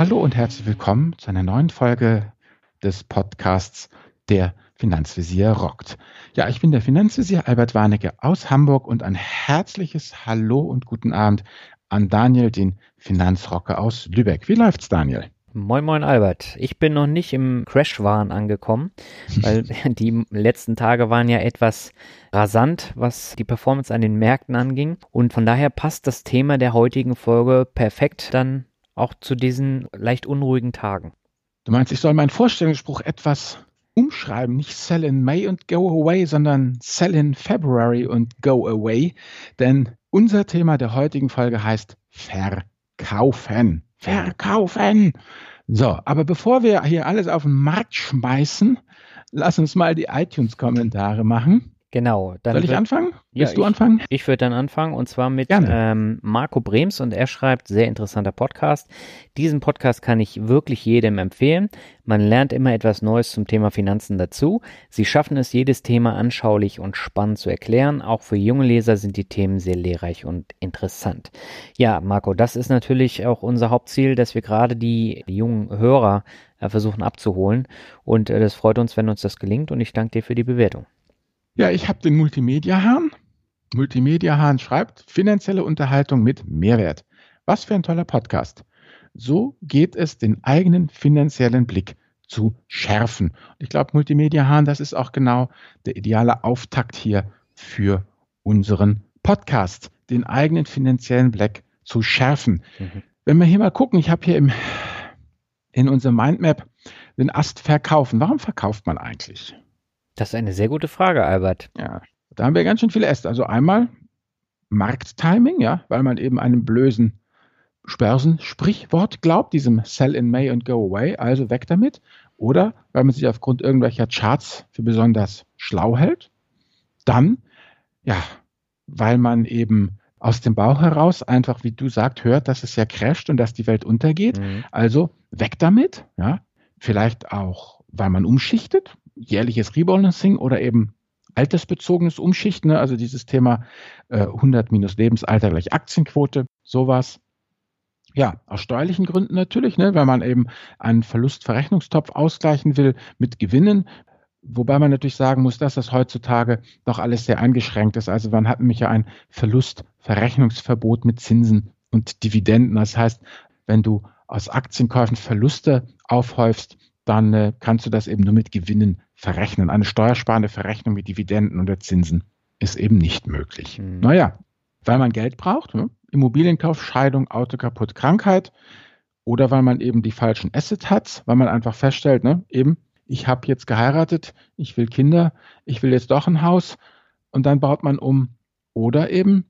Hallo und herzlich willkommen zu einer neuen Folge des Podcasts Der Finanzvisier rockt. Ja, ich bin der Finanzvisier Albert Warnecke aus Hamburg und ein herzliches Hallo und guten Abend an Daniel, den Finanzrocker aus Lübeck. Wie läuft's, Daniel? Moin Moin Albert, ich bin noch nicht im Crash-Wahn angekommen, weil die letzten Tage waren ja etwas rasant, was die Performance an den Märkten anging und von daher passt das Thema der heutigen Folge perfekt dann auch zu diesen leicht unruhigen Tagen. Du meinst, ich soll meinen Vorstellungsspruch etwas umschreiben, nicht sell in May und go away, sondern sell in February und go away, denn unser Thema der heutigen Folge heißt verkaufen. Verkaufen. So, aber bevor wir hier alles auf den Markt schmeißen, lass uns mal die iTunes-Kommentare machen. Genau. Dann Soll ich anfangen? Willst ja, du anfangen? Ich, ich würde dann anfangen und zwar mit ähm, Marco Brems und er schreibt, sehr interessanter Podcast. Diesen Podcast kann ich wirklich jedem empfehlen. Man lernt immer etwas Neues zum Thema Finanzen dazu. Sie schaffen es, jedes Thema anschaulich und spannend zu erklären. Auch für junge Leser sind die Themen sehr lehrreich und interessant. Ja, Marco, das ist natürlich auch unser Hauptziel, dass wir gerade die, die jungen Hörer äh, versuchen abzuholen. Und äh, das freut uns, wenn uns das gelingt und ich danke dir für die Bewertung. Ja, ich habe den Multimedia-Hahn. Multimedia-Hahn schreibt, finanzielle Unterhaltung mit Mehrwert. Was für ein toller Podcast. So geht es, den eigenen finanziellen Blick zu schärfen. ich glaube, Multimedia-Hahn, das ist auch genau der ideale Auftakt hier für unseren Podcast, den eigenen finanziellen Blick zu schärfen. Mhm. Wenn wir hier mal gucken, ich habe hier im, in unserem Mindmap den Ast verkaufen. Warum verkauft man eigentlich? Das ist eine sehr gute Frage, Albert. Ja, da haben wir ganz schön viele Äste. Also einmal Markttiming, ja, weil man eben einem blösen Börsensprichwort glaubt, diesem Sell in May and Go Away, also weg damit. Oder weil man sich aufgrund irgendwelcher Charts für besonders schlau hält. Dann, ja, weil man eben aus dem Bauch heraus einfach, wie du sagst, hört, dass es ja crasht und dass die Welt untergeht. Mhm. Also weg damit, ja. Vielleicht auch, weil man umschichtet, jährliches Rebalancing oder eben altersbezogenes Umschichten, ne? also dieses Thema äh, 100 minus Lebensalter gleich Aktienquote, sowas. Ja, aus steuerlichen Gründen natürlich, ne, wenn man eben einen Verlustverrechnungstopf ausgleichen will mit Gewinnen, Wobei man natürlich sagen muss, dass das heutzutage doch alles sehr eingeschränkt ist. Also man hat nämlich ja ein Verlustverrechnungsverbot mit Zinsen und Dividenden. Das heißt, wenn du aus Aktienkäufen Verluste aufhäufst, dann äh, kannst du das eben nur mit Gewinnen verrechnen. Eine steuersparende Verrechnung mit Dividenden oder Zinsen ist eben nicht möglich. Mhm. Naja, weil man Geld braucht, ne? Immobilienkauf, Scheidung, Auto kaputt, Krankheit oder weil man eben die falschen Assets hat, weil man einfach feststellt, ne, eben, ich habe jetzt geheiratet, ich will Kinder, ich will jetzt doch ein Haus und dann baut man um. Oder eben,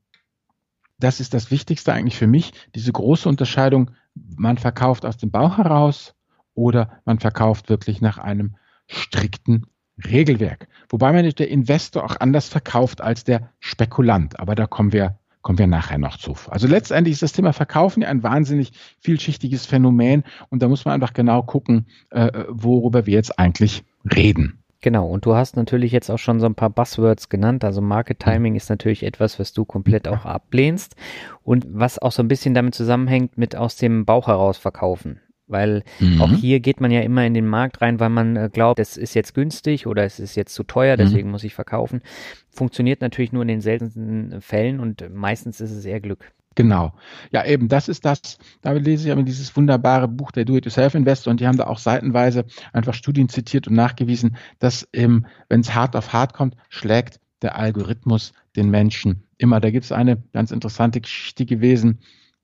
das ist das Wichtigste eigentlich für mich, diese große Unterscheidung, man verkauft aus dem Bauch heraus oder man verkauft wirklich nach einem strikten Regelwerk. Wobei man der Investor auch anders verkauft als der Spekulant. Aber da kommen wir, kommen wir nachher noch zu. Also letztendlich ist das Thema Verkaufen ja ein wahnsinnig vielschichtiges Phänomen und da muss man einfach genau gucken, äh, worüber wir jetzt eigentlich reden. Genau, und du hast natürlich jetzt auch schon so ein paar Buzzwords genannt. Also Market Timing ist natürlich etwas, was du komplett auch ablehnst und was auch so ein bisschen damit zusammenhängt mit aus dem Bauch heraus verkaufen. Weil mhm. auch hier geht man ja immer in den Markt rein, weil man äh, glaubt, es ist jetzt günstig oder es ist jetzt zu teuer, mhm. deswegen mhm. muss ich verkaufen. Funktioniert natürlich nur in den seltensten Fällen und meistens ist es eher Glück. Genau. Ja, eben, das ist das. Da lese ich aber dieses wunderbare Buch der Do-It-Yourself-Investor und die haben da auch seitenweise einfach Studien zitiert und nachgewiesen, dass ähm, wenn es hart auf hart kommt, schlägt der Algorithmus den Menschen immer. Da gibt es eine ganz interessante Geschichte gewesen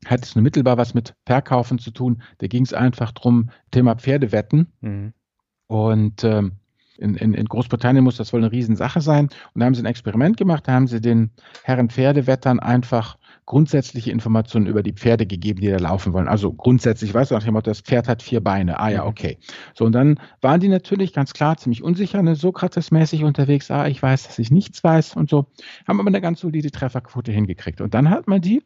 hat es nur mittelbar was mit Verkaufen zu tun. Da ging es einfach drum, Thema Pferdewetten. Mhm. Und ähm, in, in, in, Großbritannien muss das wohl eine Riesensache sein. Und da haben sie ein Experiment gemacht, da haben sie den Herren Pferdewettern einfach grundsätzliche Informationen über die Pferde gegeben, die da laufen wollen. Also grundsätzlich, weißt du, nach dem Motto, das Pferd hat vier Beine. Ah ja, mhm. okay. So, und dann waren die natürlich ganz klar ziemlich unsicher, ne, Sokrates-mäßig unterwegs. Ah, ich weiß, dass ich nichts weiß und so. Haben aber eine ganz solide Trefferquote hingekriegt. Und dann hat man die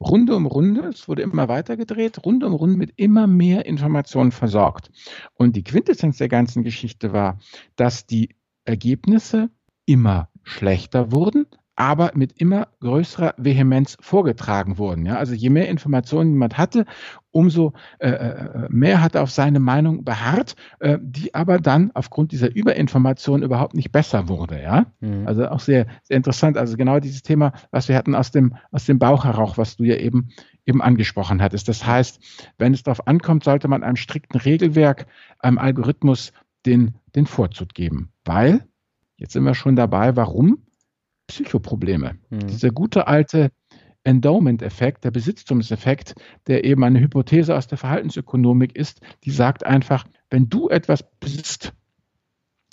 Runde um Runde, es wurde immer weiter gedreht, Runde um Runde mit immer mehr Informationen versorgt. Und die Quintessenz der ganzen Geschichte war, dass die Ergebnisse immer schlechter wurden, aber mit immer größerer Vehemenz vorgetragen wurden. Ja? Also je mehr Informationen jemand hatte, umso äh, äh, mehr hat er auf seine Meinung beharrt, äh, die aber dann aufgrund dieser Überinformation überhaupt nicht besser wurde. Ja? Mhm. Also auch sehr, sehr interessant. Also genau dieses Thema, was wir hatten aus dem, aus dem Bauch heraus, was du ja eben, eben angesprochen hattest. Das heißt, wenn es darauf ankommt, sollte man einem strikten Regelwerk, einem Algorithmus den, den Vorzug geben. Weil, jetzt sind wir schon dabei, warum? Psychoprobleme. Mhm. Dieser gute alte Endowment-Effekt, der Besitztumseffekt, der eben eine Hypothese aus der Verhaltensökonomik ist, die sagt einfach, wenn du etwas besitzt,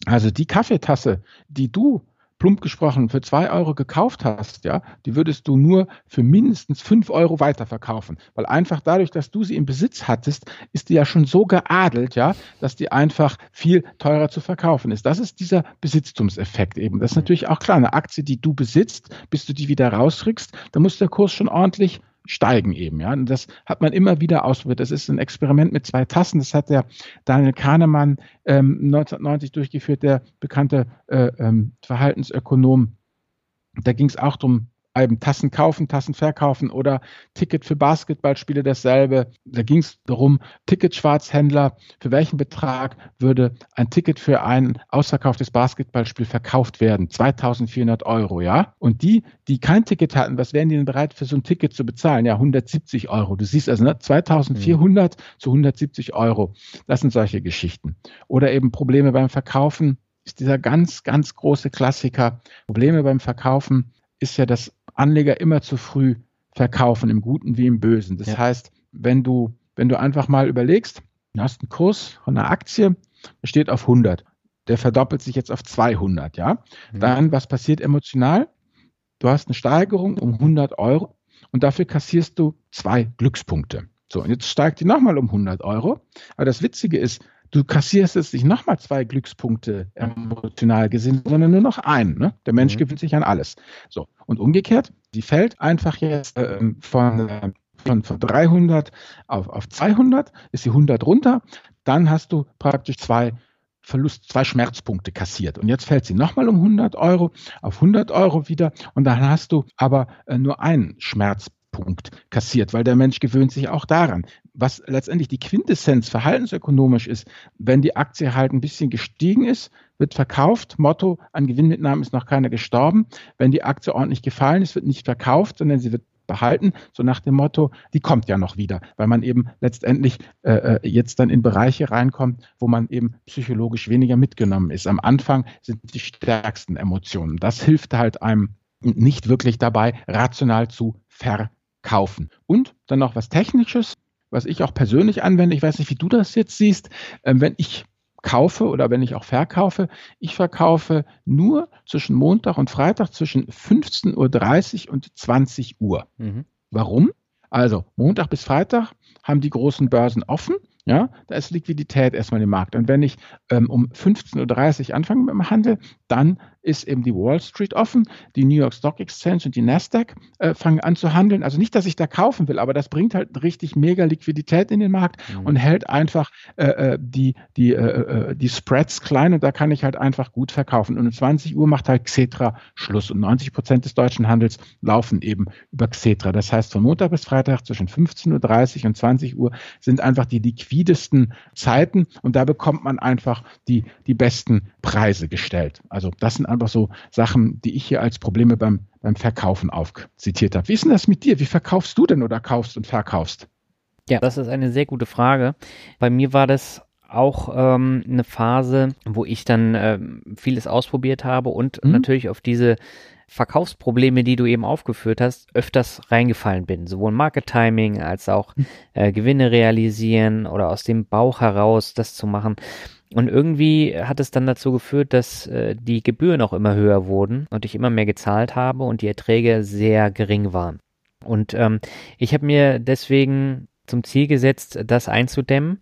also die Kaffeetasse, die du plump gesprochen, für zwei Euro gekauft hast, ja, die würdest du nur für mindestens fünf Euro weiterverkaufen. Weil einfach dadurch, dass du sie im Besitz hattest, ist die ja schon so geadelt, ja, dass die einfach viel teurer zu verkaufen ist. Das ist dieser Besitztumseffekt eben. Das ist natürlich auch klar. Eine Aktie, die du besitzt, bis du die wieder rausrückst, da muss der Kurs schon ordentlich steigen eben. Ja, und das hat man immer wieder ausprobiert. Das ist ein Experiment mit zwei Tassen. Das hat der Daniel Kahnemann ähm, 1990 durchgeführt, der bekannte äh, ähm, Verhaltensökonom. Da ging es auch darum, eben Tassen kaufen, Tassen verkaufen oder Ticket für Basketballspiele dasselbe. Da ging es darum, Ticketschwarzhändler, für welchen Betrag würde ein Ticket für ein ausverkauftes Basketballspiel verkauft werden? 2400 Euro, ja? Und die, die kein Ticket hatten, was wären die denn bereit für so ein Ticket zu bezahlen? Ja, 170 Euro. Du siehst also ne, 2400 mhm. zu 170 Euro. Das sind solche Geschichten. Oder eben Probleme beim Verkaufen ist dieser ganz, ganz große Klassiker. Probleme beim Verkaufen ist ja, dass Anleger immer zu früh verkaufen, im Guten wie im Bösen. Das ja. heißt, wenn du, wenn du einfach mal überlegst, du hast einen Kurs von einer Aktie, der steht auf 100, der verdoppelt sich jetzt auf 200, ja. Mhm. Dann, was passiert emotional? Du hast eine Steigerung um 100 Euro und dafür kassierst du zwei Glückspunkte. So, und jetzt steigt die nochmal um 100 Euro. Aber das Witzige ist, du kassierst jetzt nicht nochmal zwei Glückspunkte emotional gesehen, sondern nur noch einen. Ne? Der Mensch mhm. gewinnt sich an alles. So. Und umgekehrt, die fällt einfach jetzt äh, von, äh, von, von 300 auf, auf 200, ist die 100 runter, dann hast du praktisch zwei Verlust, zwei Schmerzpunkte kassiert. Und jetzt fällt sie nochmal um 100 Euro auf 100 Euro wieder und dann hast du aber äh, nur einen Schmerzpunkt Punkt kassiert, weil der Mensch gewöhnt sich auch daran. Was letztendlich die Quintessenz verhaltensökonomisch ist, wenn die Aktie halt ein bisschen gestiegen ist, wird verkauft. Motto, an Gewinnmitnahmen ist noch keiner gestorben. Wenn die Aktie ordentlich gefallen ist, wird nicht verkauft, sondern sie wird behalten, so nach dem Motto, die kommt ja noch wieder, weil man eben letztendlich äh, äh jetzt dann in Bereiche reinkommt, wo man eben psychologisch weniger mitgenommen ist. Am Anfang sind die stärksten Emotionen. Das hilft halt einem nicht wirklich dabei, rational zu verkaufen kaufen. Und dann noch was Technisches, was ich auch persönlich anwende. Ich weiß nicht, wie du das jetzt siehst. Ähm, wenn ich kaufe oder wenn ich auch verkaufe, ich verkaufe nur zwischen Montag und Freitag zwischen 15.30 Uhr und 20 Uhr. Mhm. Warum? Also Montag bis Freitag haben die großen Börsen offen. Ja, da ist Liquidität erstmal im Markt. Und wenn ich ähm, um 15.30 Uhr anfange mit dem Handel, dann ist eben die Wall Street offen, die New York Stock Exchange und die Nasdaq äh, fangen an zu handeln. Also nicht, dass ich da kaufen will, aber das bringt halt richtig mega Liquidität in den Markt mhm. und hält einfach äh, äh die, die, äh, äh, die Spreads klein und da kann ich halt einfach gut verkaufen. Und um 20 Uhr macht halt Xetra Schluss und 90 Prozent des deutschen Handels laufen eben über Xetra. Das heißt, von Montag bis Freitag zwischen 15.30 Uhr und 20 Uhr sind einfach die liquidesten Zeiten und da bekommt man einfach die, die besten Preise gestellt. Also das sind einfach so Sachen, die ich hier als Probleme beim, beim Verkaufen aufzitiert habe. Wie ist denn das mit dir? Wie verkaufst du denn oder kaufst und verkaufst? Ja, das ist eine sehr gute Frage. Bei mir war das auch ähm, eine Phase, wo ich dann äh, vieles ausprobiert habe und mhm. natürlich auf diese Verkaufsprobleme, die du eben aufgeführt hast, öfters reingefallen bin. Sowohl Market Timing als auch mhm. äh, Gewinne realisieren oder aus dem Bauch heraus das zu machen. Und irgendwie hat es dann dazu geführt, dass äh, die Gebühren auch immer höher wurden und ich immer mehr gezahlt habe und die Erträge sehr gering waren. Und ähm, ich habe mir deswegen zum Ziel gesetzt, das einzudämmen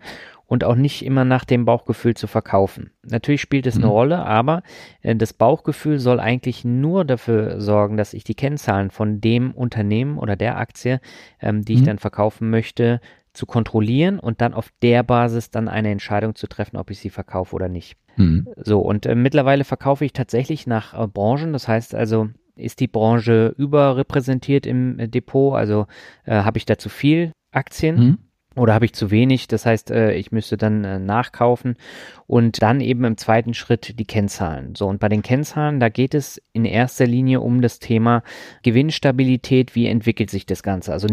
und auch nicht immer nach dem Bauchgefühl zu verkaufen. Natürlich spielt es eine mhm. Rolle, aber äh, das Bauchgefühl soll eigentlich nur dafür sorgen, dass ich die Kennzahlen von dem Unternehmen oder der Aktie, ähm, die mhm. ich dann verkaufen möchte, zu kontrollieren und dann auf der Basis dann eine Entscheidung zu treffen, ob ich sie verkaufe oder nicht. Mhm. So, und äh, mittlerweile verkaufe ich tatsächlich nach äh, Branchen. Das heißt also, ist die Branche überrepräsentiert im äh, Depot? Also äh, habe ich da zu viel Aktien? Oder habe ich zu wenig? Das heißt, äh, ich müsste dann äh, nachkaufen und dann eben im zweiten Schritt die Kennzahlen. So, und bei den Kennzahlen, da geht es in erster Linie um das Thema Gewinnstabilität. Wie entwickelt sich das Ganze? Also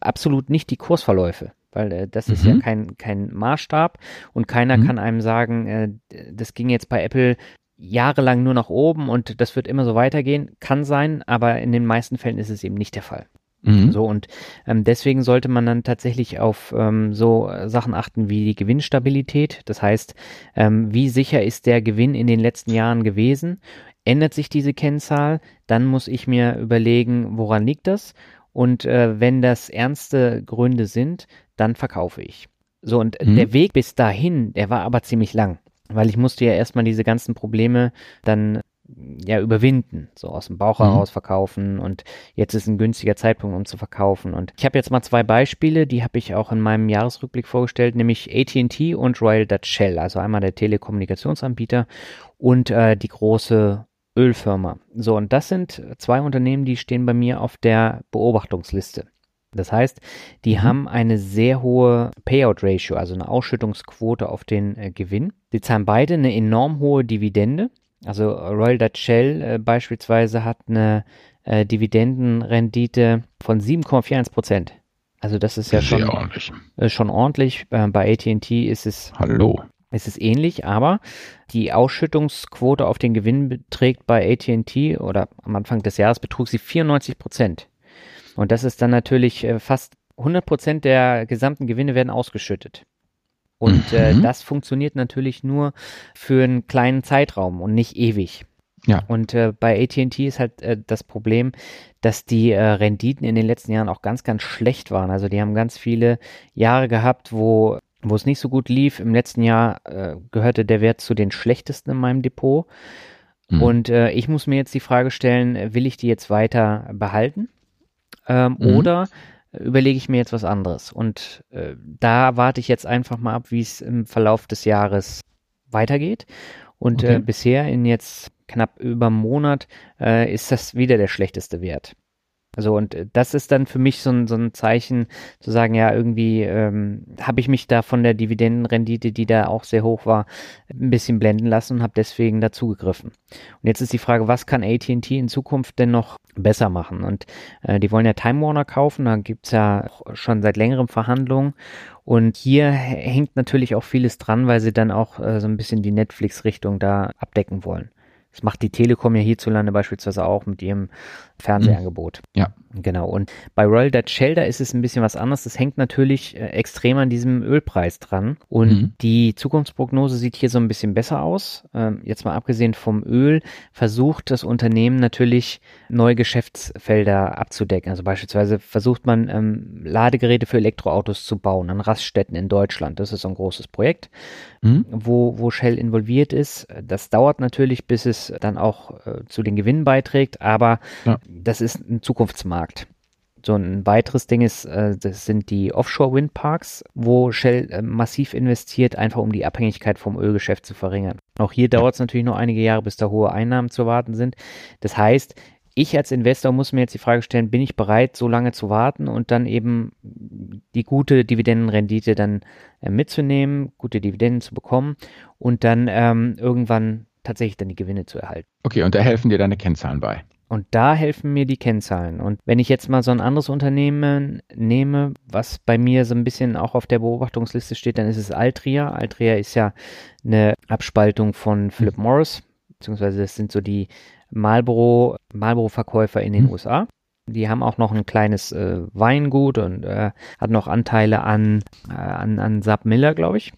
absolut nicht die Kursverläufe weil äh, das mhm. ist ja mhm. kein, kein Maßstab und keiner mhm. kann einem sagen, äh, das ging jetzt bei Apple jahrelang nur nach oben und das wird immer so weitergehen. Kann sein, aber in den meisten Fällen ist es eben nicht der Fall. Mhm. So und ähm, deswegen sollte man dann tatsächlich auf ähm, so Sachen achten wie die Gewinnstabilität. Das heißt, ähm, wie sicher ist der Gewinn in den letzten Jahren gewesen? Ändert sich diese Kennzahl? Dann muss ich mir überlegen, woran liegt das? Und äh, wenn das ernste Gründe sind, dann verkaufe ich. So und mhm. der Weg bis dahin, der war aber ziemlich lang weil ich musste ja erstmal diese ganzen Probleme dann ja überwinden, so aus dem Bauch mhm. heraus verkaufen und jetzt ist ein günstiger Zeitpunkt, um zu verkaufen. Und ich habe jetzt mal zwei Beispiele, die habe ich auch in meinem Jahresrückblick vorgestellt, nämlich AT&T und Royal Dutch Shell, also einmal der Telekommunikationsanbieter und äh, die große Ölfirma. So, und das sind zwei Unternehmen, die stehen bei mir auf der Beobachtungsliste. Das heißt, die mhm. haben eine sehr hohe Payout-Ratio, also eine Ausschüttungsquote auf den äh, Gewinn. Die zahlen beide eine enorm hohe Dividende. Also Royal Dutch Shell äh, beispielsweise hat eine äh, Dividendenrendite von 7,41 Prozent. Also das ist ja Sehr schon ordentlich. Äh, schon ordentlich. Bei AT&T ist es Hallo. Ist es ähnlich, aber die Ausschüttungsquote auf den Gewinn beträgt bei AT&T oder am Anfang des Jahres betrug sie 94 Prozent. Und das ist dann natürlich äh, fast 100 Prozent der gesamten Gewinne werden ausgeschüttet. Und äh, mhm. äh, das funktioniert natürlich nur für einen kleinen Zeitraum und nicht ewig. Ja. Und äh, bei AT&T ist halt äh, das Problem, dass die äh, Renditen in den letzten Jahren auch ganz, ganz schlecht waren. Also die haben ganz viele Jahre gehabt, wo wo es nicht so gut lief. Im letzten Jahr äh, gehörte der Wert zu den schlechtesten in meinem Depot. Mhm. Und äh, ich muss mir jetzt die Frage stellen, will ich die jetzt weiter behalten? Ähm, mhm. Oder überlege ich mir jetzt was anderes. Und äh, da warte ich jetzt einfach mal ab, wie es im Verlauf des Jahres weitergeht. Und äh, okay. äh, bisher in jetzt knapp über einem Monat äh, ist das wieder der schlechteste Wert. Also und äh, das ist dann für mich so ein, so ein Zeichen zu sagen, ja, irgendwie ähm, habe ich mich da von der Dividendenrendite, die da auch sehr hoch war, ein bisschen blenden lassen und habe deswegen dazugegriffen. Und jetzt ist die Frage, was kann AT&T in Zukunft denn noch besser machen? Und äh, die wollen ja Time Warner kaufen, da gibt's ja schon seit längerem Verhandlungen und hier hängt natürlich auch vieles dran, weil sie dann auch äh, so ein bisschen die Netflix-Richtung da abdecken wollen. Das macht die Telekom ja hierzulande beispielsweise auch mit ihrem Fernsehangebot. Ja. Genau. Und bei Royal Dutch Shell, da ist es ein bisschen was anderes. Das hängt natürlich äh, extrem an diesem Ölpreis dran. Und mhm. die Zukunftsprognose sieht hier so ein bisschen besser aus. Ähm, jetzt mal abgesehen vom Öl, versucht das Unternehmen natürlich neue Geschäftsfelder abzudecken. Also beispielsweise versucht man ähm, Ladegeräte für Elektroautos zu bauen an Raststätten in Deutschland. Das ist so ein großes Projekt, mhm. wo, wo Shell involviert ist. Das dauert natürlich, bis es dann auch äh, zu den Gewinnen beiträgt, aber ja. Das ist ein Zukunftsmarkt. Markt. So ein weiteres Ding ist, äh, das sind die Offshore-Windparks, wo Shell äh, massiv investiert, einfach um die Abhängigkeit vom Ölgeschäft zu verringern. Auch hier dauert es natürlich noch einige Jahre, bis da hohe Einnahmen zu warten sind. Das heißt, ich als Investor muss mir jetzt die Frage stellen, bin ich bereit, so lange zu warten und dann eben die gute Dividendenrendite dann äh, mitzunehmen, gute Dividenden zu bekommen und dann ähm, irgendwann tatsächlich dann die Gewinne zu erhalten. Okay, und da helfen dir deine Kennzahlen bei. Und da helfen mir die Kennzahlen. Und wenn ich jetzt mal so ein anderes Unternehmen nehme, was bei mir so ein bisschen auch auf der Beobachtungsliste steht, dann ist es Altria. Altria ist ja eine Abspaltung von Philip mhm. Morris, beziehungsweise das sind so die Marlboro, Marlboro-Verkäufer in den mhm. USA. Die haben auch noch ein kleines äh, Weingut und äh, hat noch Anteile an, äh, an, an Saab Miller, glaube ich.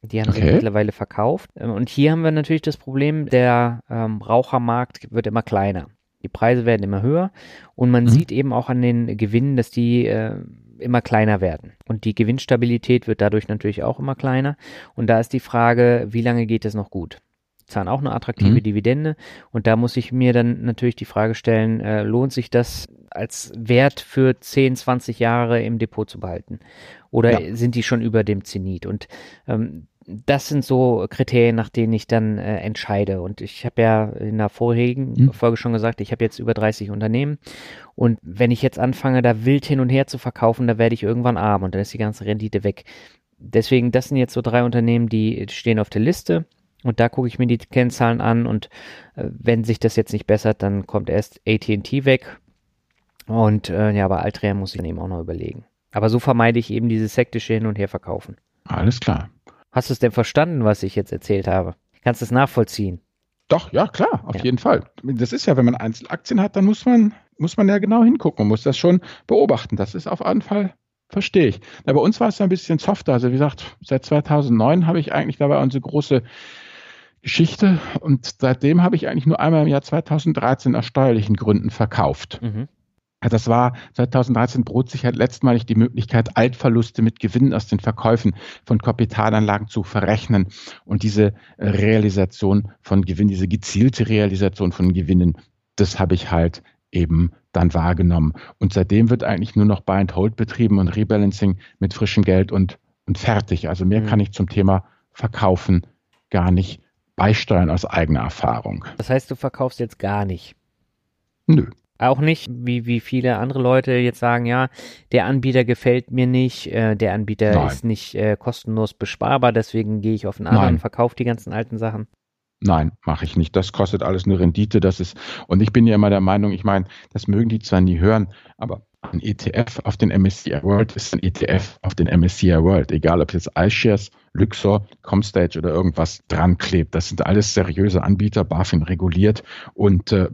Die haben okay. sie mittlerweile verkauft. Und hier haben wir natürlich das Problem, der ähm, Rauchermarkt wird immer kleiner. Die Preise werden immer höher und man mhm. sieht eben auch an den Gewinnen, dass die äh, immer kleiner werden. Und die Gewinnstabilität wird dadurch natürlich auch immer kleiner. Und da ist die Frage, wie lange geht es noch gut? Zahlen auch eine attraktive mhm. Dividende. Und da muss ich mir dann natürlich die Frage stellen, äh, lohnt sich das als Wert für 10, 20 Jahre im Depot zu behalten? Oder ja. sind die schon über dem Zenit? Und ähm, das sind so Kriterien, nach denen ich dann äh, entscheide. Und ich habe ja in der vorherigen hm. Folge schon gesagt, ich habe jetzt über 30 Unternehmen. Und wenn ich jetzt anfange, da wild hin und her zu verkaufen, da werde ich irgendwann arm und dann ist die ganze Rendite weg. Deswegen, das sind jetzt so drei Unternehmen, die stehen auf der Liste. Und da gucke ich mir die Kennzahlen an und äh, wenn sich das jetzt nicht bessert, dann kommt erst AT&T weg. Und äh, ja, bei Altria muss ich dann eben auch noch überlegen. Aber so vermeide ich eben dieses sektische Hin- und Herverkaufen. Alles klar. Hast du es denn verstanden, was ich jetzt erzählt habe? Kannst du es nachvollziehen? Doch, ja, klar, auf ja. jeden Fall. Das ist ja, wenn man Einzelaktien hat, dann muss man, muss man ja genau hingucken und muss das schon beobachten. Das ist auf jeden Fall, verstehe ich. Na, bei uns war es ein bisschen softer. Also wie gesagt, seit 2009 habe ich eigentlich dabei unsere große Geschichte und seitdem habe ich eigentlich nur einmal im Jahr 2013 aus steuerlichen Gründen verkauft. Mhm. Das war 2013 bot sich halt letztmalig die Möglichkeit, Altverluste mit Gewinnen aus den Verkäufen von Kapitalanlagen zu verrechnen und diese äh, Realisation von Gewinnen, diese gezielte Realisation von Gewinnen, das habe ich halt eben dann wahrgenommen. Und seitdem wird eigentlich nur noch Buy and Hold betrieben und Rebalancing mit frischem Geld und, und fertig. Also mehr mhm. kann ich zum Thema Verkaufen gar nicht beisteuern aus eigener Erfahrung. Das heißt, du verkaufst jetzt gar nicht? Nö. Auch nicht, wie, wie viele andere Leute jetzt sagen, ja, der Anbieter gefällt mir nicht, äh, der Anbieter Nein. ist nicht äh, kostenlos besparbar, deswegen gehe ich auf einen anderen, verkaufe die ganzen alten Sachen. Nein, mache ich nicht. Das kostet alles eine Rendite. Das ist, und ich bin ja immer der Meinung, ich meine, das mögen die zwar nie hören, aber ein ETF auf den MSCI World ist ein ETF auf den MSCI World. Egal, ob jetzt iShares, Luxor, Comstage oder irgendwas dran klebt. Das sind alles seriöse Anbieter, BaFin reguliert und äh,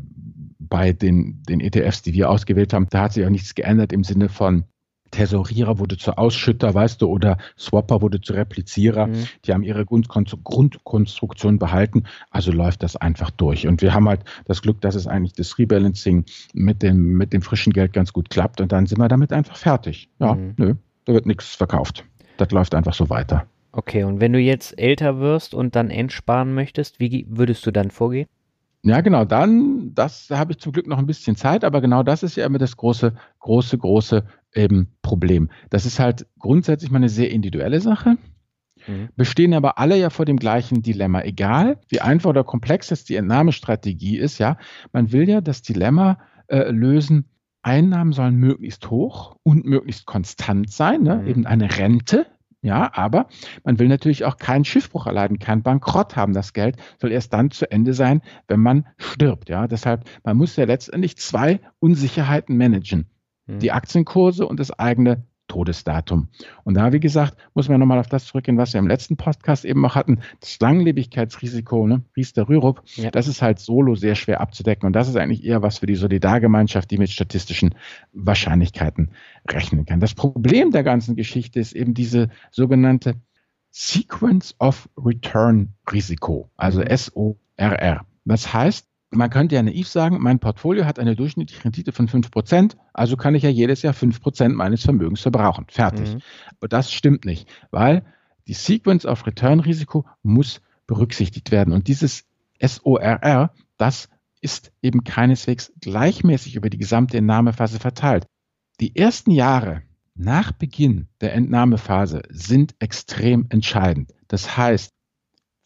bei den, den ETFs, die wir ausgewählt haben, da hat sich auch nichts geändert im Sinne von Tesorierer wurde zu Ausschütter, weißt du, oder Swapper wurde zu Replizierer. Mhm. Die haben ihre Grundkonstruktion behalten, also läuft das einfach durch. Und wir haben halt das Glück, dass es eigentlich das Rebalancing mit dem, mit dem frischen Geld ganz gut klappt und dann sind wir damit einfach fertig. Ja, mhm. nö, da wird nichts verkauft. Das läuft einfach so weiter. Okay, und wenn du jetzt älter wirst und dann entsparen möchtest, wie würdest du dann vorgehen? Ja, genau, dann, das da habe ich zum Glück noch ein bisschen Zeit, aber genau das ist ja immer das große, große, große ähm, Problem. Das ist halt grundsätzlich mal eine sehr individuelle Sache. Mhm. Bestehen aber alle ja vor dem gleichen Dilemma. Egal, wie einfach oder komplex jetzt die Entnahmestrategie ist, ja, man will ja das Dilemma äh, lösen, Einnahmen sollen möglichst hoch und möglichst konstant sein, ne? Mhm. eben eine Rente, ja, aber man will natürlich auch keinen Schiffbruch erleiden, keinen Bankrott haben. Das Geld soll erst dann zu Ende sein, wenn man stirbt. Ja, deshalb, man muss ja letztendlich zwei Unsicherheiten managen. Die hm. Aktienkurse und das eigene Todesdatum. Und da, wie gesagt, muss man nochmal auf das zurückgehen, was wir im letzten Podcast eben auch hatten. Das Langlebigkeitsrisiko, ne, Riester Rürup, ja. das ist halt solo sehr schwer abzudecken. Und das ist eigentlich eher was für die Solidargemeinschaft, die mit statistischen Wahrscheinlichkeiten rechnen kann. Das Problem der ganzen Geschichte ist eben diese sogenannte Sequence of Return Risiko, also mhm. SORR. Das heißt, man könnte ja naiv sagen, mein Portfolio hat eine durchschnittliche Rendite von 5%, also kann ich ja jedes Jahr 5% meines Vermögens verbrauchen. Fertig. Mhm. Aber das stimmt nicht, weil die Sequence of Return Risiko muss berücksichtigt werden. Und dieses SORR, das ist eben keineswegs gleichmäßig über die gesamte Entnahmephase verteilt. Die ersten Jahre nach Beginn der Entnahmephase sind extrem entscheidend. Das heißt,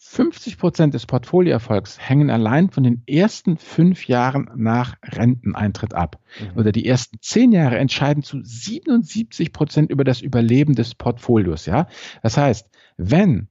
50 Prozent des Portfolioerfolgs hängen allein von den ersten fünf Jahren nach Renteneintritt ab. Mhm. Oder die ersten zehn Jahre entscheiden zu 77 Prozent über das Überleben des Portfolios. Ja, das heißt, wenn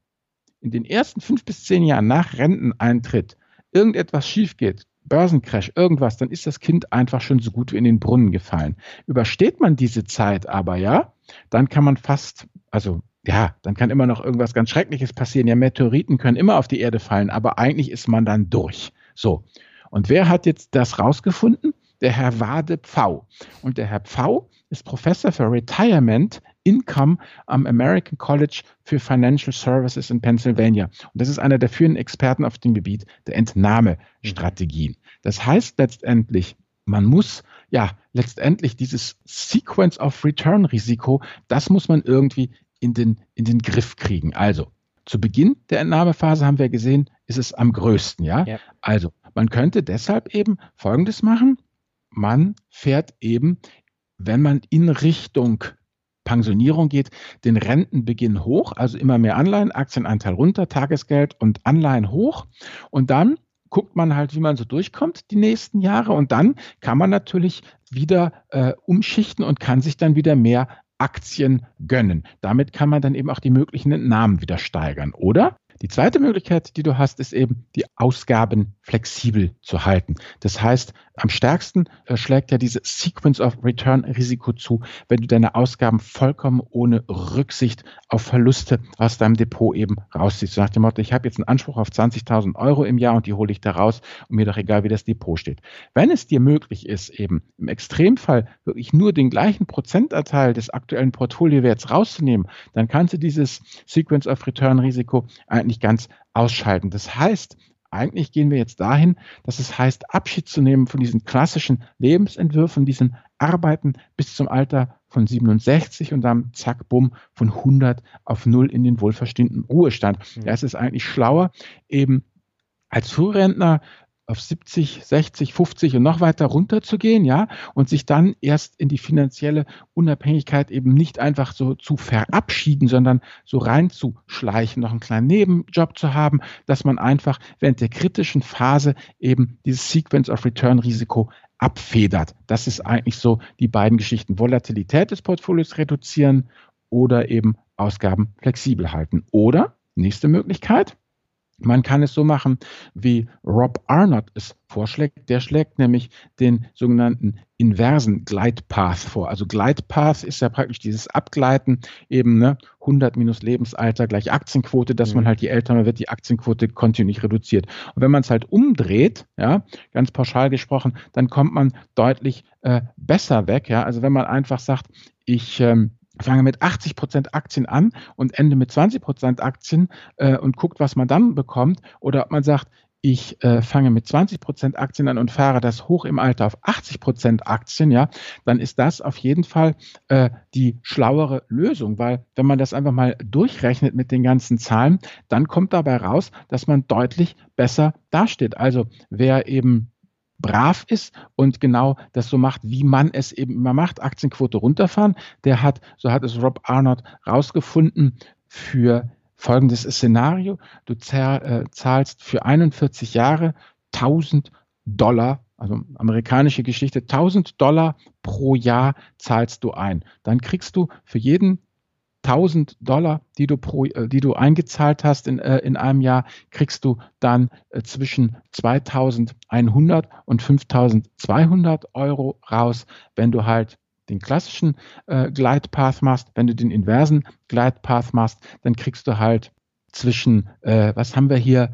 in den ersten fünf bis zehn Jahren nach Renteneintritt irgendetwas schief geht, Börsencrash, irgendwas, dann ist das Kind einfach schon so gut wie in den Brunnen gefallen. Übersteht man diese Zeit aber, ja, dann kann man fast, also ja, dann kann immer noch irgendwas ganz Schreckliches passieren. Ja, Meteoriten können immer auf die Erde fallen, aber eigentlich ist man dann durch. So. Und wer hat jetzt das rausgefunden? Der Herr Wade Pfau. Und der Herr Pfau ist Professor für Retirement Income am American College für Financial Services in Pennsylvania. Und das ist einer der führenden Experten auf dem Gebiet der Entnahmestrategien. Das heißt letztendlich, man muss ja letztendlich dieses Sequence of Return Risiko, das muss man irgendwie in den, in den Griff kriegen. Also, zu Beginn der Entnahmephase haben wir gesehen, ist es am größten, ja? ja? Also, man könnte deshalb eben Folgendes machen. Man fährt eben, wenn man in Richtung Pensionierung geht, den Rentenbeginn hoch, also immer mehr Anleihen, Aktienanteil runter, Tagesgeld und Anleihen hoch. Und dann guckt man halt, wie man so durchkommt die nächsten Jahre. Und dann kann man natürlich wieder äh, umschichten und kann sich dann wieder mehr Aktien gönnen. Damit kann man dann eben auch die möglichen Entnahmen wieder steigern. Oder die zweite Möglichkeit, die du hast, ist eben, die Ausgaben flexibel zu halten. Das heißt, am stärksten äh, schlägt ja diese Sequence of Return Risiko zu, wenn du deine Ausgaben vollkommen ohne Rücksicht auf Verluste aus deinem Depot eben rausziehst. Nach dem Motto, ich habe jetzt einen Anspruch auf 20.000 Euro im Jahr und die hole ich da raus und mir doch egal, wie das Depot steht. Wenn es dir möglich ist, eben im Extremfall wirklich nur den gleichen Prozentanteil des aktuellen Portfoliowerts rauszunehmen, dann kannst du dieses Sequence of Return Risiko eigentlich ganz ausschalten. Das heißt, eigentlich gehen wir jetzt dahin, dass es heißt, Abschied zu nehmen von diesen klassischen Lebensentwürfen, diesen Arbeiten bis zum Alter von 67 und dann zack, bumm, von 100 auf 0 in den wohlverstehenden Ruhestand. Mhm. Ja, es ist eigentlich schlauer, eben als Frührentner auf 70, 60, 50 und noch weiter runterzugehen, ja, und sich dann erst in die finanzielle Unabhängigkeit eben nicht einfach so zu verabschieden, sondern so reinzuschleichen, noch einen kleinen Nebenjob zu haben, dass man einfach während der kritischen Phase eben dieses Sequence of Return Risiko abfedert. Das ist eigentlich so die beiden Geschichten. Volatilität des Portfolios reduzieren oder eben Ausgaben flexibel halten. Oder, nächste Möglichkeit, man kann es so machen, wie Rob Arnott es vorschlägt. Der schlägt nämlich den sogenannten inversen Glide Path vor. Also Glide Path ist ja praktisch dieses Abgleiten, eben ne, 100 minus Lebensalter gleich Aktienquote, dass mhm. man halt je älter man wird, die Aktienquote kontinuierlich reduziert. Und wenn man es halt umdreht, ja, ganz pauschal gesprochen, dann kommt man deutlich äh, besser weg. Ja, also wenn man einfach sagt, ich ähm, fange mit 80 Prozent Aktien an und ende mit 20 Prozent Aktien äh, und guckt, was man dann bekommt. Oder ob man sagt, ich äh, fange mit 20 Prozent Aktien an und fahre das hoch im Alter auf 80 Prozent Aktien, ja, dann ist das auf jeden Fall äh, die schlauere Lösung, weil wenn man das einfach mal durchrechnet mit den ganzen Zahlen, dann kommt dabei raus, dass man deutlich besser dasteht. Also wer eben brav ist und genau das so macht, wie man es eben immer macht, Aktienquote runterfahren. Der hat, so hat es Rob Arnott rausgefunden, für folgendes Szenario. Du äh, zahlst für 41 Jahre 1000 Dollar, also amerikanische Geschichte, 1000 Dollar pro Jahr zahlst du ein. Dann kriegst du für jeden 1000 Dollar, die du, pro, äh, die du eingezahlt hast in, äh, in einem Jahr, kriegst du dann äh, zwischen 2100 und 5200 Euro raus, wenn du halt den klassischen äh, Glide Path machst. Wenn du den inversen Glide Path machst, dann kriegst du halt zwischen, äh, was haben wir hier,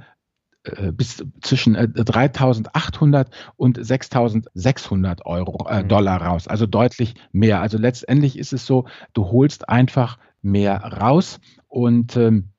äh, bis zwischen äh, 3.800 und 6.600 Euro äh, mhm. Dollar raus, also deutlich mehr. Also letztendlich ist es so, du holst einfach mehr raus und ähm,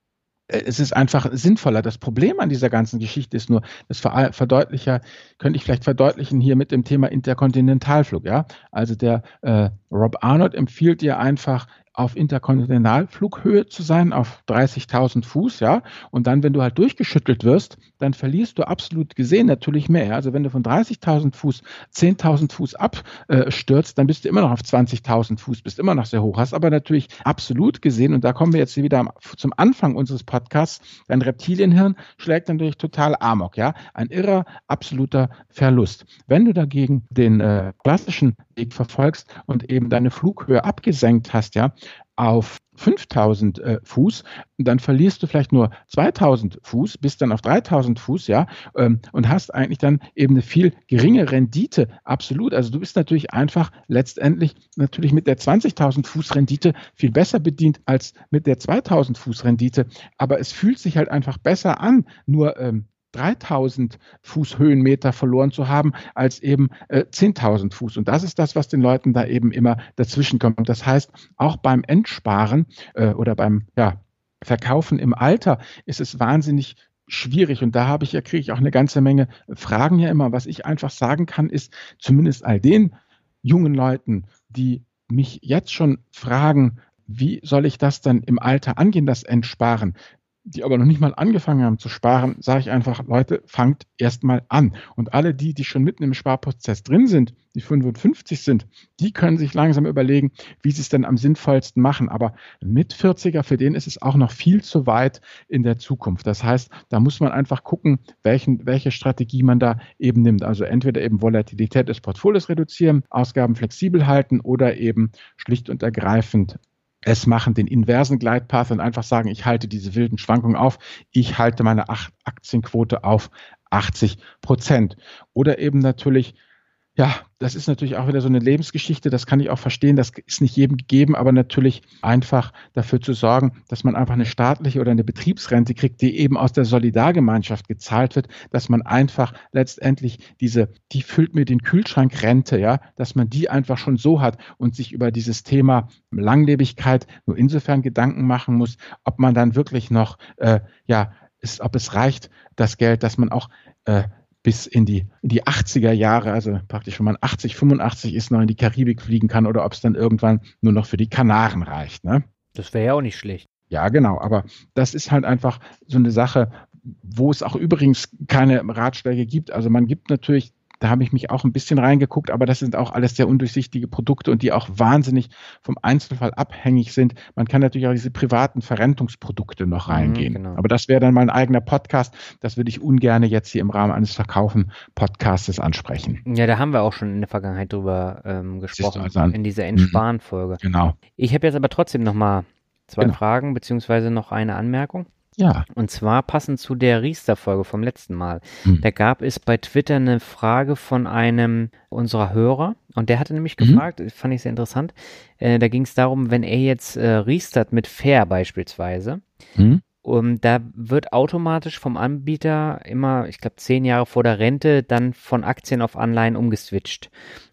es ist einfach sinnvoller. Das Problem an dieser ganzen Geschichte ist nur, das verdeutlicher, könnte ich vielleicht verdeutlichen hier mit dem Thema Interkontinentalflug, ja. Also der äh, Rob Arnold empfiehlt dir einfach, auf Interkontinentalflughöhe zu sein, auf 30.000 Fuß, ja. Und dann, wenn du halt durchgeschüttelt wirst, dann verlierst du absolut gesehen natürlich mehr. Also wenn du von 30.000 Fuß 10.000 Fuß abstürzt, dann bist du immer noch auf 20.000 Fuß, bist immer noch sehr hoch. Hast aber natürlich absolut gesehen, und da kommen wir jetzt wieder zum Anfang unseres Podcasts, dein Reptilienhirn schlägt durch total Amok, ja. Ein irrer, absoluter Verlust. Wenn du dagegen den äh, klassischen Weg verfolgst und eben deine Flughöhe abgesenkt hast, ja, auf 5000 äh, Fuß, dann verlierst du vielleicht nur 2000 Fuß, bist dann auf 3000 Fuß, ja, ähm, und hast eigentlich dann eben eine viel geringe Rendite, absolut. Also du bist natürlich einfach letztendlich natürlich mit der 20.000 Fuß Rendite viel besser bedient als mit der 2000 Fuß Rendite, aber es fühlt sich halt einfach besser an, nur ähm, 3000 Fuß Höhenmeter verloren zu haben, als eben äh, 10.000 Fuß. Und das ist das, was den Leuten da eben immer dazwischen kommt. Das heißt, auch beim Entsparen äh, oder beim ja, Verkaufen im Alter ist es wahnsinnig schwierig. Und da habe ich ja, kriege ich auch eine ganze Menge Fragen ja immer. Was ich einfach sagen kann, ist zumindest all den jungen Leuten, die mich jetzt schon fragen, wie soll ich das dann im Alter angehen, das Entsparen? Die aber noch nicht mal angefangen haben zu sparen, sage ich einfach, Leute, fangt erst mal an. Und alle die, die schon mitten im Sparprozess drin sind, die 55 sind, die können sich langsam überlegen, wie sie es denn am sinnvollsten machen. Aber mit 40er, für den ist es auch noch viel zu weit in der Zukunft. Das heißt, da muss man einfach gucken, welchen, welche Strategie man da eben nimmt. Also entweder eben Volatilität des Portfolios reduzieren, Ausgaben flexibel halten oder eben schlicht und ergreifend es machen, den inversen Gleitpath und einfach sagen, ich halte diese wilden Schwankungen auf, ich halte meine Aktienquote auf 80 Prozent. Oder eben natürlich ja, das ist natürlich auch wieder so eine Lebensgeschichte, das kann ich auch verstehen, das ist nicht jedem gegeben, aber natürlich einfach dafür zu sorgen, dass man einfach eine staatliche oder eine Betriebsrente kriegt, die eben aus der Solidargemeinschaft gezahlt wird, dass man einfach letztendlich diese, die füllt mir den Kühlschrank Rente, ja, dass man die einfach schon so hat und sich über dieses Thema Langlebigkeit nur insofern Gedanken machen muss, ob man dann wirklich noch, äh, ja, ist, ob es reicht, das Geld, dass man auch äh, bis in die, in die 80er Jahre, also praktisch wenn man 80, 85 ist, noch in die Karibik fliegen kann oder ob es dann irgendwann nur noch für die Kanaren reicht. Ne? Das wäre ja auch nicht schlecht. Ja, genau, aber das ist halt einfach so eine Sache, wo es auch übrigens keine Ratschläge gibt. Also man gibt natürlich da habe ich mich auch ein bisschen reingeguckt, aber das sind auch alles sehr undurchsichtige Produkte und die auch wahnsinnig vom Einzelfall abhängig sind. Man kann natürlich auch diese privaten Verrentungsprodukte noch mhm, reingehen. Mhm, genau. Aber das wäre dann mal ein eigener Podcast. Das würde ich ungern jetzt hier im Rahmen eines Verkaufen-Podcastes ansprechen. Ja, da haben wir auch schon in der Vergangenheit drüber ähm, gesprochen, also in dieser mhm. Entsparen-Folge. Genau. Ich habe jetzt aber trotzdem noch mal zwei genau. Fragen beziehungsweise noch eine Anmerkung. Ja. Und zwar passend zu der Riester-Folge vom letzten Mal. Hm. Da gab es bei Twitter eine Frage von einem unserer Hörer und der hatte nämlich mhm. gefragt, fand ich sehr interessant, äh, da ging es darum, wenn er jetzt äh, Riestert mit Fair beispielsweise, mhm. Um, da wird automatisch vom Anbieter immer, ich glaube, zehn Jahre vor der Rente dann von Aktien auf Anleihen umgeswitcht.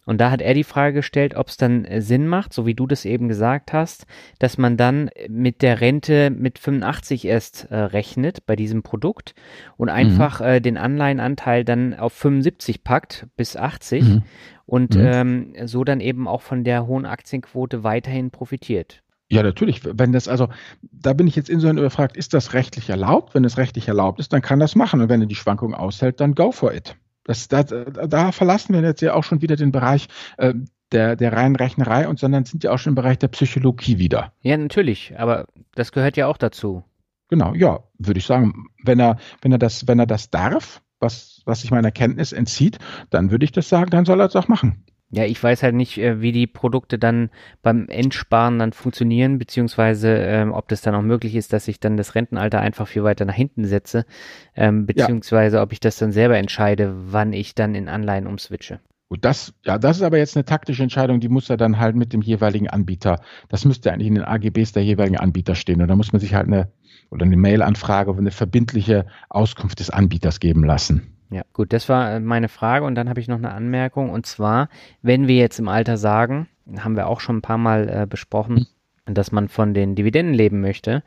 Und da hat er die Frage gestellt, ob es dann äh, Sinn macht, so wie du das eben gesagt hast, dass man dann mit der Rente mit 85 erst äh, rechnet bei diesem Produkt und mhm. einfach mhm. äh, den Anleihenanteil dann auf 75 packt bis 80 mhm. und mhm. Ähm, so dann eben auch von der hohen Aktienquote weiterhin profitiert. Ja, natürlich. Wenn das, also, da bin ich jetzt insofern überfragt, ist das rechtlich erlaubt? Wenn es rechtlich erlaubt ist, dann kann das machen. Und wenn er die Schwankung aushält, dann go for it. Das, da, da verlassen wir jetzt ja auch schon wieder den Bereich äh, der, der reinen Rechnerei und sondern sind ja auch schon im Bereich der Psychologie wieder. Ja, natürlich, aber das gehört ja auch dazu. Genau, ja, würde ich sagen, wenn er, wenn er das, wenn er das darf, was, was sich meiner Kenntnis entzieht, dann würde ich das sagen, dann soll er es auch machen. Ja, ich weiß halt nicht, äh, wie die Produkte dann beim Endsparen dann funktionieren, beziehungsweise ähm, ob das dann auch möglich ist, dass ich dann das Rentenalter einfach viel weiter nach hinten setze, ähm, beziehungsweise ja. ob ich das dann selber entscheide, wann ich dann in Anleihen umswitche. Gut, das, ja, das ist aber jetzt eine taktische Entscheidung, die muss er dann halt mit dem jeweiligen Anbieter, das müsste eigentlich in den AGBs der jeweiligen Anbieter stehen. Und da muss man sich halt eine, oder eine Mail-Anfrage oder eine verbindliche Auskunft des Anbieters geben lassen. Ja, gut, das war äh, meine Frage und dann habe ich noch eine Anmerkung und zwar, wenn wir jetzt im Alter sagen, haben wir auch schon ein paar Mal äh, besprochen, mhm. dass man von den Dividenden leben möchte,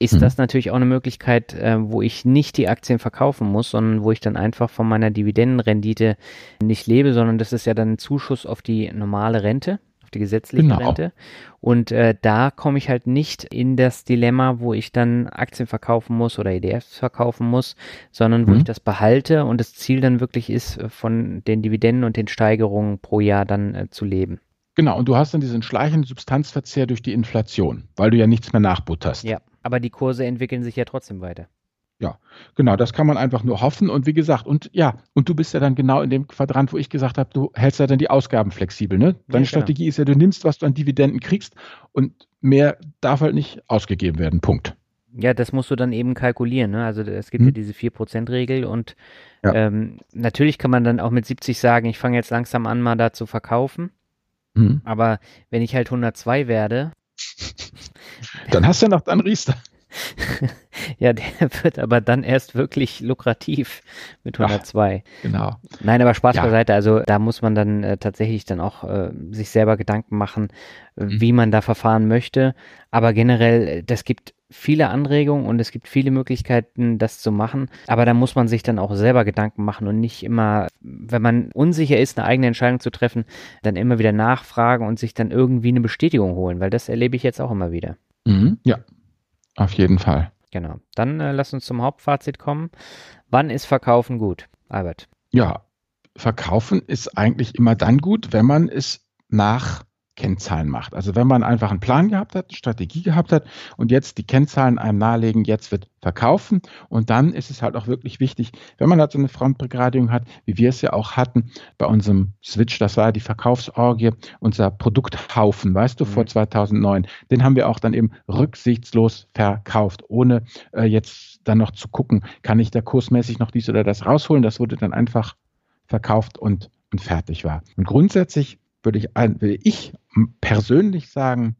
ist mhm. das natürlich auch eine Möglichkeit, äh, wo ich nicht die Aktien verkaufen muss, sondern wo ich dann einfach von meiner Dividendenrendite nicht lebe, sondern das ist ja dann ein Zuschuss auf die normale Rente auf die gesetzliche genau. Rente. Und äh, da komme ich halt nicht in das Dilemma, wo ich dann Aktien verkaufen muss oder EDFs verkaufen muss, sondern wo mhm. ich das behalte und das Ziel dann wirklich ist, äh, von den Dividenden und den Steigerungen pro Jahr dann äh, zu leben. Genau, und du hast dann diesen schleichenden Substanzverzehr durch die Inflation, weil du ja nichts mehr nachbutterst. Ja, aber die Kurse entwickeln sich ja trotzdem weiter. Ja, genau, das kann man einfach nur hoffen. Und wie gesagt, und ja, und du bist ja dann genau in dem Quadrant, wo ich gesagt habe, du hältst ja dann die Ausgaben flexibel. Ne? Deine ja, Strategie ist ja, du nimmst, was du an Dividenden kriegst und mehr darf halt nicht ausgegeben werden. Punkt. Ja, das musst du dann eben kalkulieren. Ne? Also es gibt hm. ja diese 4%-Regel und ja. ähm, natürlich kann man dann auch mit 70 sagen, ich fange jetzt langsam an, mal da zu verkaufen. Hm. Aber wenn ich halt 102 werde. dann hast du ja noch dann Riester. ja, der wird aber dann erst wirklich lukrativ mit 102. Ach, genau. Nein, aber Spaß ja. beiseite. Also da muss man dann äh, tatsächlich dann auch äh, sich selber Gedanken machen, äh, mhm. wie man da verfahren möchte. Aber generell, äh, das gibt viele Anregungen und es gibt viele Möglichkeiten, das zu machen. Aber da muss man sich dann auch selber Gedanken machen und nicht immer, wenn man unsicher ist, eine eigene Entscheidung zu treffen, dann immer wieder nachfragen und sich dann irgendwie eine Bestätigung holen, weil das erlebe ich jetzt auch immer wieder. Mhm. Ja, auf jeden Fall. Genau. Dann äh, lass uns zum Hauptfazit kommen. Wann ist Verkaufen gut, Albert? Ja, Verkaufen ist eigentlich immer dann gut, wenn man es nach Kennzahlen macht. Also wenn man einfach einen Plan gehabt hat, eine Strategie gehabt hat und jetzt die Kennzahlen einem nahelegen, jetzt wird verkaufen und dann ist es halt auch wirklich wichtig, wenn man halt so eine Frontbegradigung hat, wie wir es ja auch hatten bei unserem Switch, das war die Verkaufsorgie, unser Produkthaufen, weißt du, mhm. vor 2009, den haben wir auch dann eben rücksichtslos verkauft, ohne äh, jetzt dann noch zu gucken, kann ich da kursmäßig noch dies oder das rausholen, das wurde dann einfach verkauft und, und fertig war. Und grundsätzlich würde ich, will ich persönlich sagen,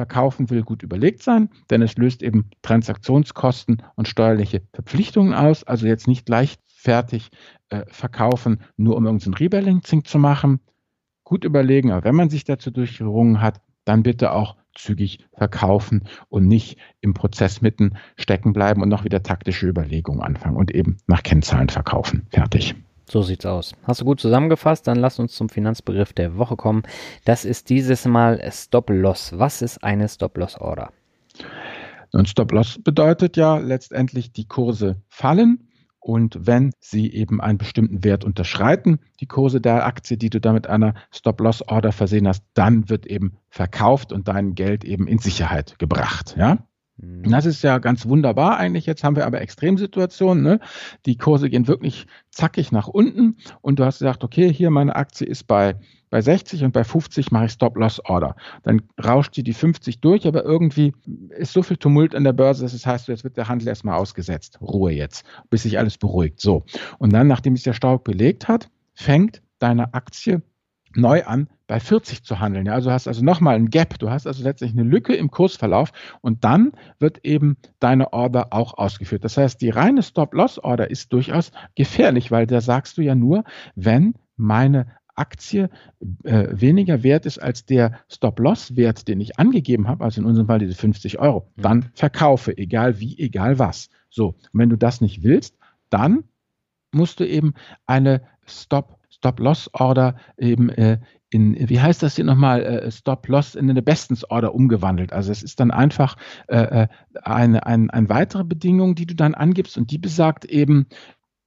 Verkaufen will gut überlegt sein, denn es löst eben Transaktionskosten und steuerliche Verpflichtungen aus. Also jetzt nicht leichtfertig äh, verkaufen, nur um irgendein Rebalancing zu machen. Gut überlegen, aber wenn man sich dazu durchgerungen hat, dann bitte auch zügig verkaufen und nicht im Prozess mitten stecken bleiben und noch wieder taktische Überlegungen anfangen und eben nach Kennzahlen verkaufen. Fertig. So sieht's aus. Hast du gut zusammengefasst? Dann lass uns zum Finanzbegriff der Woche kommen. Das ist dieses Mal Stop-Loss. Was ist eine Stop-Loss-Order? Ein Stop-Loss bedeutet ja letztendlich, die Kurse fallen und wenn sie eben einen bestimmten Wert unterschreiten, die Kurse der Aktie, die du damit einer Stop-Loss-Order versehen hast, dann wird eben verkauft und dein Geld eben in Sicherheit gebracht. Ja? Mhm. Das ist ja ganz wunderbar eigentlich. Jetzt haben wir aber Extremsituationen. Ne? Die Kurse gehen wirklich zackig nach unten und du hast gesagt, okay, hier meine Aktie ist bei, bei 60 und bei 50 mache ich Stop-Loss-Order. Dann rauscht die die 50 durch, aber irgendwie ist so viel Tumult an der Börse, dass es heißt, jetzt wird der Handel erstmal ausgesetzt. Ruhe jetzt, bis sich alles beruhigt. So. Und dann, nachdem sich der Staub belegt hat, fängt deine Aktie neu an, bei 40 zu handeln. Ja, also hast also nochmal ein Gap. Du hast also letztlich eine Lücke im Kursverlauf und dann wird eben deine Order auch ausgeführt. Das heißt, die reine Stop-Loss-Order ist durchaus gefährlich, weil da sagst du ja nur, wenn meine Aktie äh, weniger wert ist als der Stop-Loss-Wert, den ich angegeben habe, also in unserem Fall diese 50 Euro, mhm. dann verkaufe, egal wie, egal was. So, und wenn du das nicht willst, dann musst du eben eine Stop Stop-Loss-Order eben äh, in, wie heißt das hier nochmal, äh, Stop-Loss in eine Bestens-Order umgewandelt. Also es ist dann einfach äh, äh, eine, eine, eine weitere Bedingung, die du dann angibst und die besagt eben,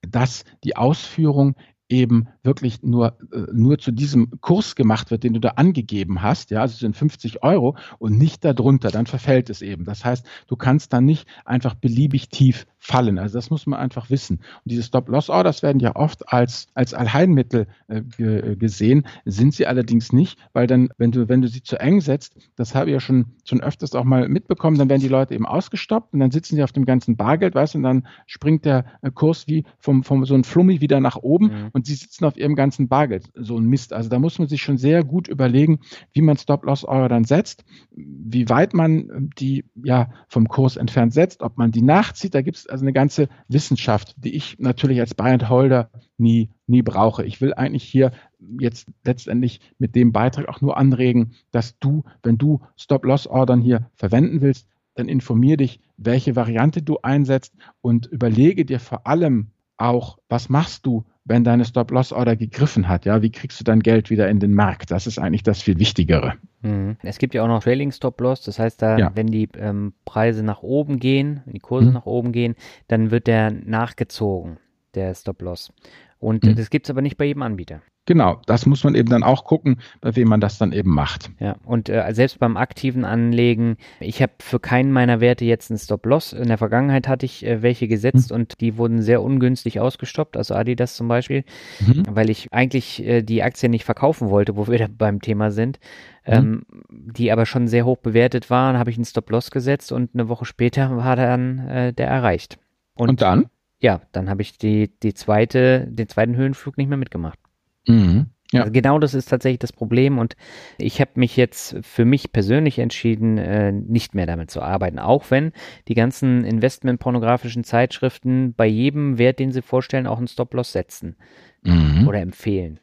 dass die Ausführung eben wirklich nur, äh, nur zu diesem Kurs gemacht wird, den du da angegeben hast, ja, also sind 50 Euro und nicht darunter, dann verfällt es eben. Das heißt, du kannst dann nicht einfach beliebig tief fallen. Also das muss man einfach wissen. Und diese Stop-Loss-Orders werden ja oft als, als Allheilmittel äh, äh, gesehen, sind sie allerdings nicht, weil dann, wenn du, wenn du sie zu eng setzt, das habe ich ja schon, schon öfters auch mal mitbekommen, dann werden die Leute eben ausgestoppt und dann sitzen sie auf dem ganzen Bargeld, weißt du, und dann springt der äh, Kurs wie vom, vom so ein Flummi wieder nach oben mhm. und sie sitzen auf ihrem ganzen Bargeld. So ein Mist. Also da muss man sich schon sehr gut überlegen, wie man Stop-Loss-Order dann setzt, wie weit man die ja vom Kurs entfernt setzt, ob man die nachzieht. Da gibt es also eine ganze Wissenschaft, die ich natürlich als Buy and Holder nie, nie brauche. Ich will eigentlich hier jetzt letztendlich mit dem Beitrag auch nur anregen, dass du, wenn du Stop-Loss-Ordern hier verwenden willst, dann informier dich, welche Variante du einsetzt und überlege dir vor allem auch, was machst du, wenn deine Stop-Loss-Order gegriffen hat? Ja, wie kriegst du dein Geld wieder in den Markt? Das ist eigentlich das viel Wichtigere. Mhm. Es gibt ja auch noch Trailing Stop-Loss, das heißt, da, ja. wenn die ähm, Preise nach oben gehen, wenn die Kurse mhm. nach oben gehen, dann wird der nachgezogen, der Stop-Loss. Und mhm. das gibt es aber nicht bei jedem Anbieter. Genau, das muss man eben dann auch gucken, bei wem man das dann eben macht. Ja, und äh, selbst beim aktiven Anlegen, ich habe für keinen meiner Werte jetzt einen Stop-Loss. In der Vergangenheit hatte ich äh, welche gesetzt mhm. und die wurden sehr ungünstig ausgestoppt, also Adidas zum Beispiel, mhm. weil ich eigentlich äh, die Aktie nicht verkaufen wollte, wo wir da beim Thema sind, mhm. ähm, die aber schon sehr hoch bewertet waren, habe ich einen Stop-Loss gesetzt und eine Woche später war dann äh, der erreicht. Und, und dann? Ja, dann habe ich die, die zweite, den zweiten Höhenflug nicht mehr mitgemacht. Mhm. Ja. Also genau das ist tatsächlich das Problem und ich habe mich jetzt für mich persönlich entschieden, äh, nicht mehr damit zu arbeiten, auch wenn die ganzen investmentpornografischen Zeitschriften bei jedem Wert, den sie vorstellen, auch einen Stop-Loss setzen mhm. oder empfehlen.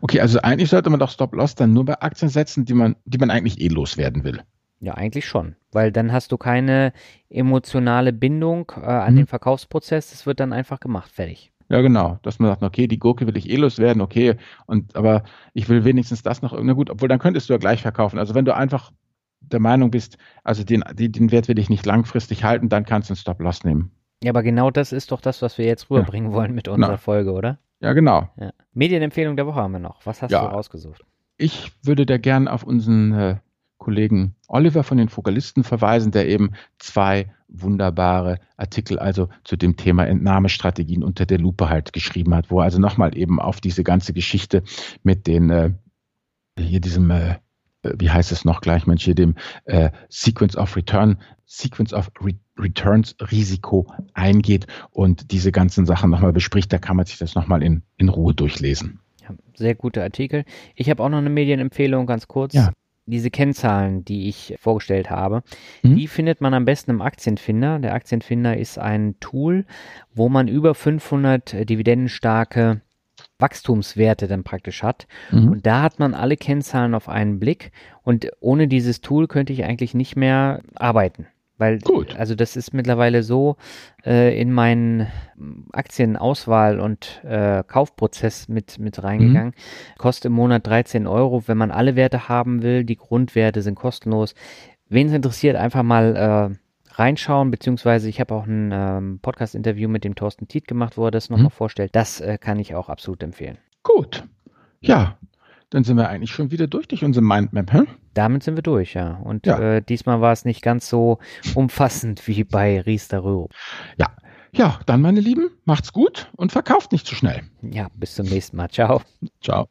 Okay, also eigentlich sollte man doch Stop-Loss dann nur bei Aktien setzen, die man, die man eigentlich eh loswerden will. Ja, eigentlich schon, weil dann hast du keine emotionale Bindung äh, an mhm. den Verkaufsprozess, das wird dann einfach gemacht, fertig. Ja, genau. Dass man sagt, okay, die Gurke will ich eh loswerden, okay, und aber ich will wenigstens das noch, na gut, obwohl dann könntest du ja gleich verkaufen. Also wenn du einfach der Meinung bist, also den, den Wert will ich nicht langfristig halten, dann kannst du einen Stop-Loss nehmen. Ja, aber genau das ist doch das, was wir jetzt rüberbringen ja. wollen mit unserer Na. Folge, oder? Ja, genau. Ja. Medienempfehlung der Woche haben wir noch. Was hast ja. du rausgesucht? Ich würde da gern auf unseren äh, Kollegen Oliver von den Fokalisten verweisen, der eben zwei wunderbare Artikel also zu dem Thema Entnahmestrategien unter der Lupe halt geschrieben hat, wo er also nochmal eben auf diese ganze Geschichte mit den äh, hier diesem äh, wie heißt es noch gleich, Mensch, hier dem äh, Sequence of Return, Sequence of Re Returns Risiko eingeht und diese ganzen Sachen nochmal bespricht. Da kann man sich das nochmal in, in Ruhe durchlesen. Ja, sehr guter Artikel. Ich habe auch noch eine Medienempfehlung, ganz kurz. Ja. Diese Kennzahlen, die ich vorgestellt habe, mhm. die findet man am besten im Aktienfinder. Der Aktienfinder ist ein Tool, wo man über 500 dividendenstarke Wachstumswerte dann praktisch hat. Mhm. Und da hat man alle Kennzahlen auf einen Blick. Und ohne dieses Tool könnte ich eigentlich nicht mehr arbeiten. Weil, Gut. also das ist mittlerweile so äh, in meinen Aktienauswahl und äh, Kaufprozess mit, mit reingegangen. Mhm. Kostet im Monat 13 Euro. Wenn man alle Werte haben will, die Grundwerte sind kostenlos. Wen es interessiert, einfach mal äh, reinschauen, beziehungsweise ich habe auch ein ähm, Podcast-Interview mit dem Thorsten Tiet gemacht, wo er das nochmal mhm. vorstellt. Das äh, kann ich auch absolut empfehlen. Gut. Ja, dann sind wir eigentlich schon wieder durch durch unsere Mindmap, hä? Damit sind wir durch, ja. Und ja. Äh, diesmal war es nicht ganz so umfassend wie bei Riester. Ja. Ja, dann meine Lieben, macht's gut und verkauft nicht zu schnell. Ja, bis zum nächsten Mal. Ciao. Ciao.